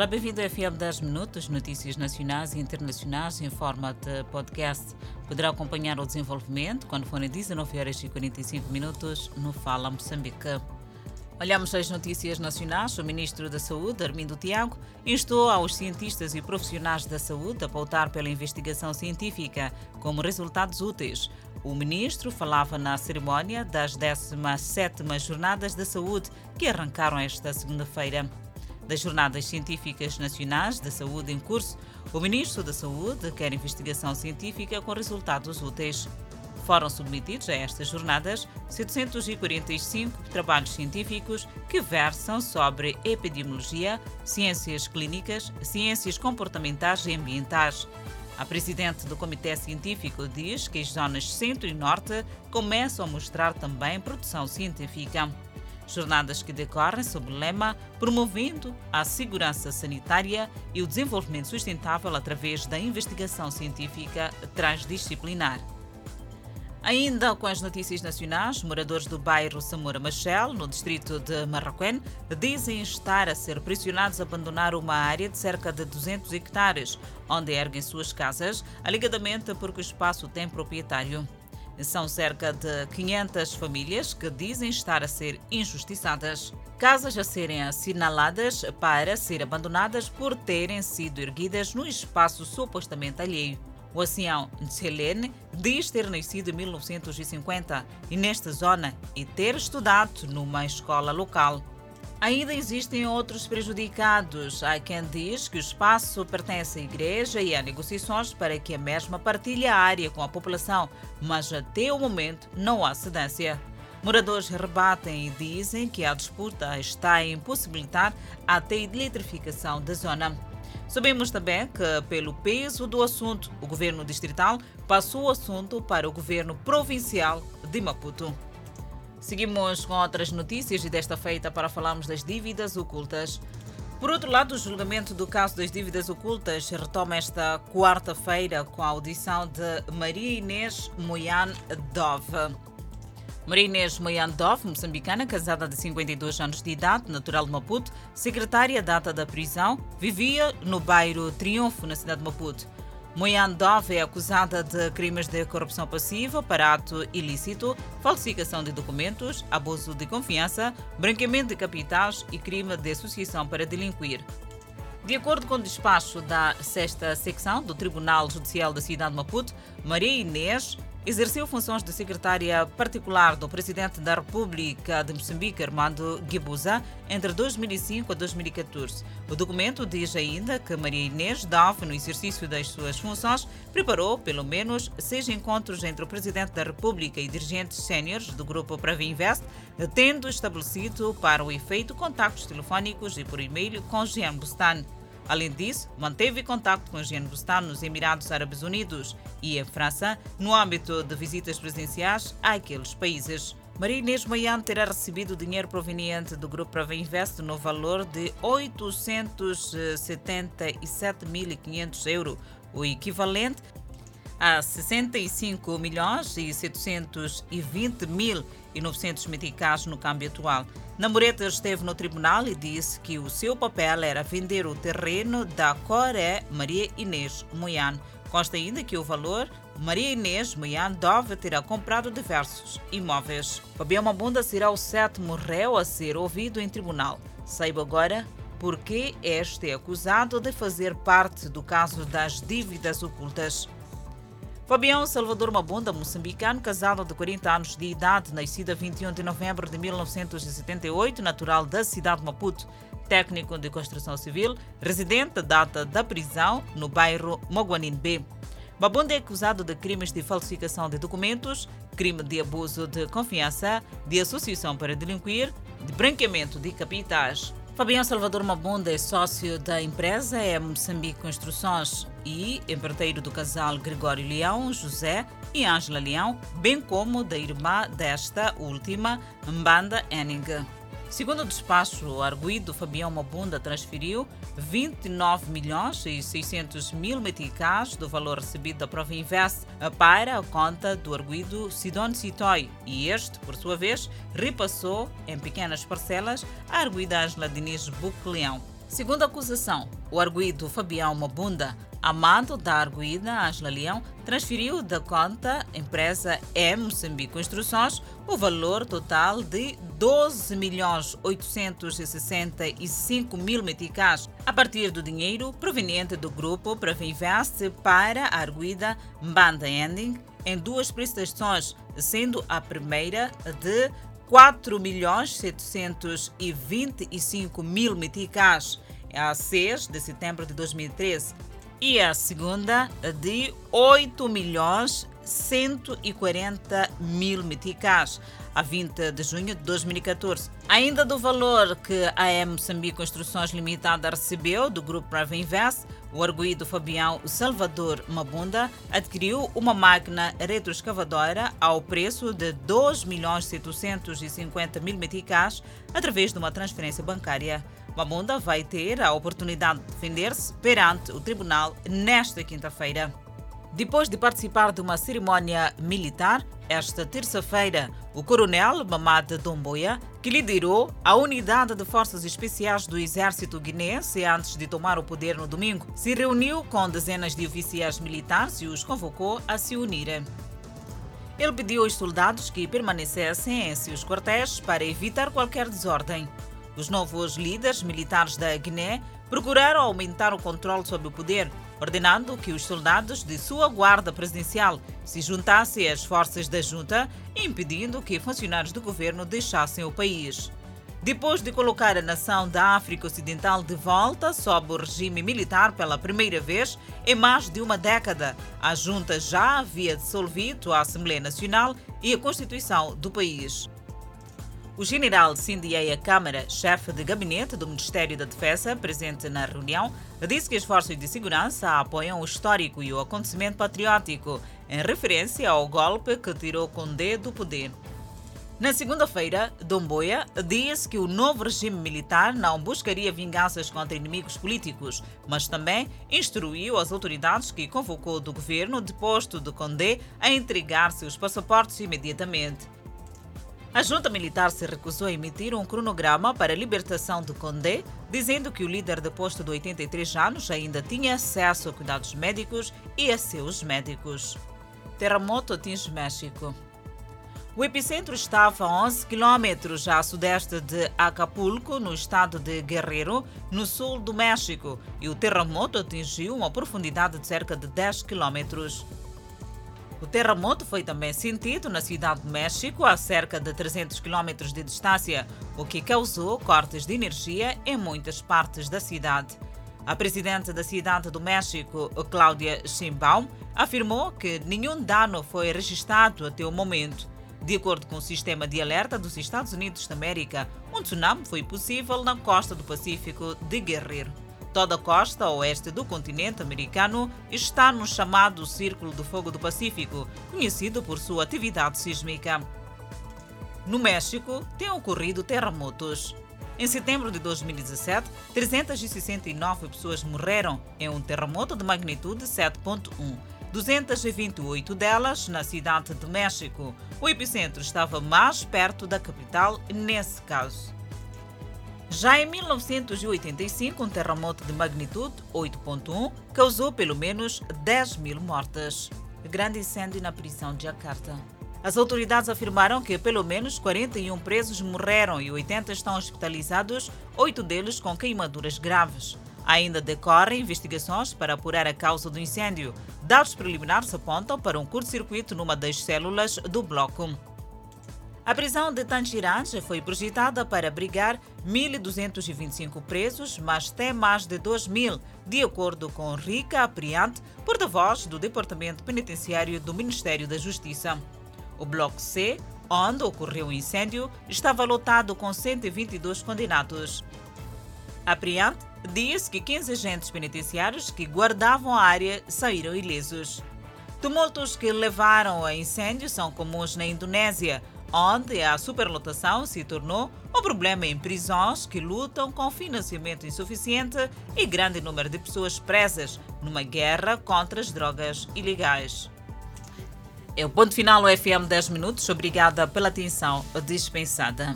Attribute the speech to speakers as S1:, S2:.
S1: Olá, bem-vindo ao FM 10 Minutos, notícias nacionais e internacionais em forma de podcast. Poderá acompanhar o desenvolvimento quando forem 19 horas e 45 minutos no Fala Moçambique. Olhamos as notícias nacionais. O Ministro da Saúde, Armindo Tiago, instou aos cientistas e profissionais da saúde a pautar pela investigação científica como resultados úteis. O ministro falava na cerimónia das 17ª Jornadas da Saúde, que arrancaram esta segunda-feira das Jornadas Científicas Nacionais de Saúde em curso, o Ministro da Saúde quer investigação científica com resultados úteis. Foram submetidos a estas jornadas 745 trabalhos científicos que versam sobre epidemiologia, ciências clínicas, ciências comportamentais e ambientais. A presidente do Comitê Científico diz que as zonas centro e norte começam a mostrar também produção científica. Jornadas que decorrem sob o lema Promovendo a Segurança Sanitária e o Desenvolvimento Sustentável através da investigação científica transdisciplinar. Ainda com as notícias nacionais, moradores do bairro Samora Machel, no distrito de Marroquém, dizem estar a ser pressionados a abandonar uma área de cerca de 200 hectares, onde erguem suas casas, alegadamente porque o espaço tem proprietário. São cerca de 500 famílias que dizem estar a ser injustiçadas. Casas a serem assinaladas para ser abandonadas por terem sido erguidas no espaço supostamente alheio. O ancião Tselene diz ter nascido em 1950 e nesta zona e ter estudado numa escola local. Ainda existem outros prejudicados. Há quem diz que o espaço pertence à igreja e há negociações para que a mesma partilhe a área com a população, mas até o momento não há cedência. Moradores rebatem e dizem que a disputa está a impossibilitar até a eletrificação da zona. Sabemos também que, pelo peso do assunto, o governo distrital passou o assunto para o governo provincial de Maputo. Seguimos com outras notícias e desta feita para falarmos das dívidas ocultas. Por outro lado, o julgamento do caso das dívidas ocultas retoma esta quarta-feira com a audição de Maria Inês Moyan Dove. Maria Inês Moyan Dove, moçambicana, casada de 52 anos de idade, natural de Maputo, secretária data da prisão, vivia no bairro Triunfo, na cidade de Maputo. Moyan Dove é acusada de crimes de corrupção passiva, parato ilícito, falsificação de documentos, abuso de confiança, branqueamento de capitais e crime de associação para delinquir. De acordo com o despacho da sexta secção do Tribunal Judicial da cidade de Maputo, Maria Inês Exerceu funções de secretária particular do presidente da República de Moçambique, Armando Guebuza, entre 2005 a 2014. O documento diz ainda que Maria Inês Dove, no exercício das suas funções, preparou pelo menos seis encontros entre o presidente da República e dirigentes séniores do grupo Invest, tendo estabelecido para o efeito contactos telefónicos e por e-mail com Jean Bustan. Além disso, manteve contato com Jean Bustan nos Emirados Árabes Unidos e em França, no âmbito de visitas presidenciais àqueles países. Maria Inês Maian terá recebido dinheiro proveniente do Grupo Prava Invest no valor de 877.500 euros, o equivalente a 65 milhões e 720 mil e 900 meticais no câmbio atual. Namoreta esteve no tribunal e disse que o seu papel era vender o terreno da Coré Maria Inês Moian. Consta ainda que o valor Maria Inês Moian Dove terá comprado diversos imóveis. Fabião Mabunda será o sétimo réu a ser ouvido em tribunal. Saiba agora por que este é acusado de fazer parte do caso das dívidas ocultas. Fabião Salvador Mabunda, moçambicano, casado de 40 anos de idade, nascido a 21 de novembro de 1978, natural da cidade de Maputo, técnico de construção civil, residente data da prisão no bairro Moguanin B. Mabunda é acusado de crimes de falsificação de documentos, crime de abuso de confiança, de associação para delinquir, de branqueamento de capitais. Fabião Salvador Mabunda é sócio da empresa é Moçambique Construções e empreiteiro do casal Gregório Leão, José e Ângela Leão, bem como da irmã desta última, Mbanda Enning. Segundo o despacho, o arguído Fabião Mabunda transferiu 29 milhões e 600 mil meticais do valor recebido da Prova Invest para a conta do arguído Sidon Citoy e este, por sua vez, repassou em pequenas parcelas a arguída Angela Diniz Bucleão. Segundo a acusação, o arguído Fabião Mabunda, amado da arguída Angela Leão, transferiu da conta empresa E Moçambique Construções o valor total de 12 milhões 865 mil meticais a partir do dinheiro proveniente do grupo Pravinvest para a arguída Mbanda Ending em duas prestações, sendo a primeira de 4 milhões 725 mil meticais. A 6 de setembro de 2013 e a segunda de 8 milhões 140 mil meticais a 20 de junho de 2014. Ainda do valor que a Moçambique Construções Limitada recebeu do grupo Private Invest, o arguído Fabião Salvador Mabunda adquiriu uma máquina retroescavadora ao preço de 2 milhões 750 mil meticais através de uma transferência bancária. Mabunda vai ter a oportunidade de defender-se perante o tribunal nesta quinta-feira. Depois de participar de uma cerimônia militar, esta terça-feira, o coronel Mamad Domboia, que liderou a unidade de forças especiais do exército guinense antes de tomar o poder no domingo, se reuniu com dezenas de oficiais militares e os convocou a se unirem. Ele pediu aos soldados que permanecessem em seus quartéis para evitar qualquer desordem. Os novos líderes militares da Guiné procuraram aumentar o controle sobre o poder, ordenando que os soldados de sua guarda presidencial se juntassem às forças da junta, impedindo que funcionários do governo deixassem o país. Depois de colocar a nação da África Ocidental de volta sob o regime militar pela primeira vez em mais de uma década, a junta já havia dissolvido a Assembleia Nacional e a Constituição do país. O general Cindy Câmara, chefe de gabinete do Ministério da Defesa, presente na reunião, disse que as forças de segurança apoiam o histórico e o acontecimento patriótico, em referência ao golpe que tirou Condé do poder. Na segunda-feira, Domboia disse que o novo regime militar não buscaria vinganças contra inimigos políticos, mas também instruiu as autoridades que convocou do governo deposto de Condé a entregar seus passaportes imediatamente. A junta militar se recusou a emitir um cronograma para a libertação de Condé, dizendo que o líder deposto de 83 anos ainda tinha acesso a cuidados médicos e a seus médicos. Terremoto atinge México. O epicentro estava a 11 quilômetros a sudeste de Acapulco, no estado de Guerrero, no sul do México, e o terremoto atingiu uma profundidade de cerca de 10 quilômetros. O terremoto foi também sentido na cidade de México, a cerca de 300 km de distância, o que causou cortes de energia em muitas partes da cidade. A presidente da cidade do México, Cláudia Sheinbaum, afirmou que nenhum dano foi registrado até o momento. De acordo com o sistema de alerta dos Estados Unidos da América, um tsunami foi possível na costa do Pacífico de Guerrero. Toda a costa oeste do continente americano está no chamado Círculo do Fogo do Pacífico, conhecido por sua atividade sísmica. No México, têm ocorrido terremotos. Em setembro de 2017, 369 pessoas morreram em um terremoto de magnitude 7.1. 228 delas na cidade de México. O epicentro estava mais perto da capital nesse caso. Já em 1985, um terremoto de magnitude 8.1 causou pelo menos 10 mil mortes. Grande incêndio na prisão de Jakarta. As autoridades afirmaram que pelo menos 41 presos morreram e 80 estão hospitalizados, oito deles com queimaduras graves. Ainda decorrem investigações para apurar a causa do incêndio. Dados preliminares apontam para um curto-circuito numa das células do bloco. A prisão de Tangirange foi projetada para abrigar 1.225 presos, mas tem mais de 2.000, de acordo com Rica Apriante, porta-voz do Departamento Penitenciário do Ministério da Justiça. O Bloco C, onde ocorreu o incêndio, estava lotado com 122 condenados. Apriante disse que 15 agentes penitenciários que guardavam a área saíram ilesos. Tumultos que levaram a incêndio são comuns na Indonésia, onde a superlotação se tornou um problema em prisões que lutam com financiamento insuficiente e grande número de pessoas presas numa guerra contra as drogas ilegais. É o ponto final do FM 10 minutos. Obrigada pela atenção dispensada.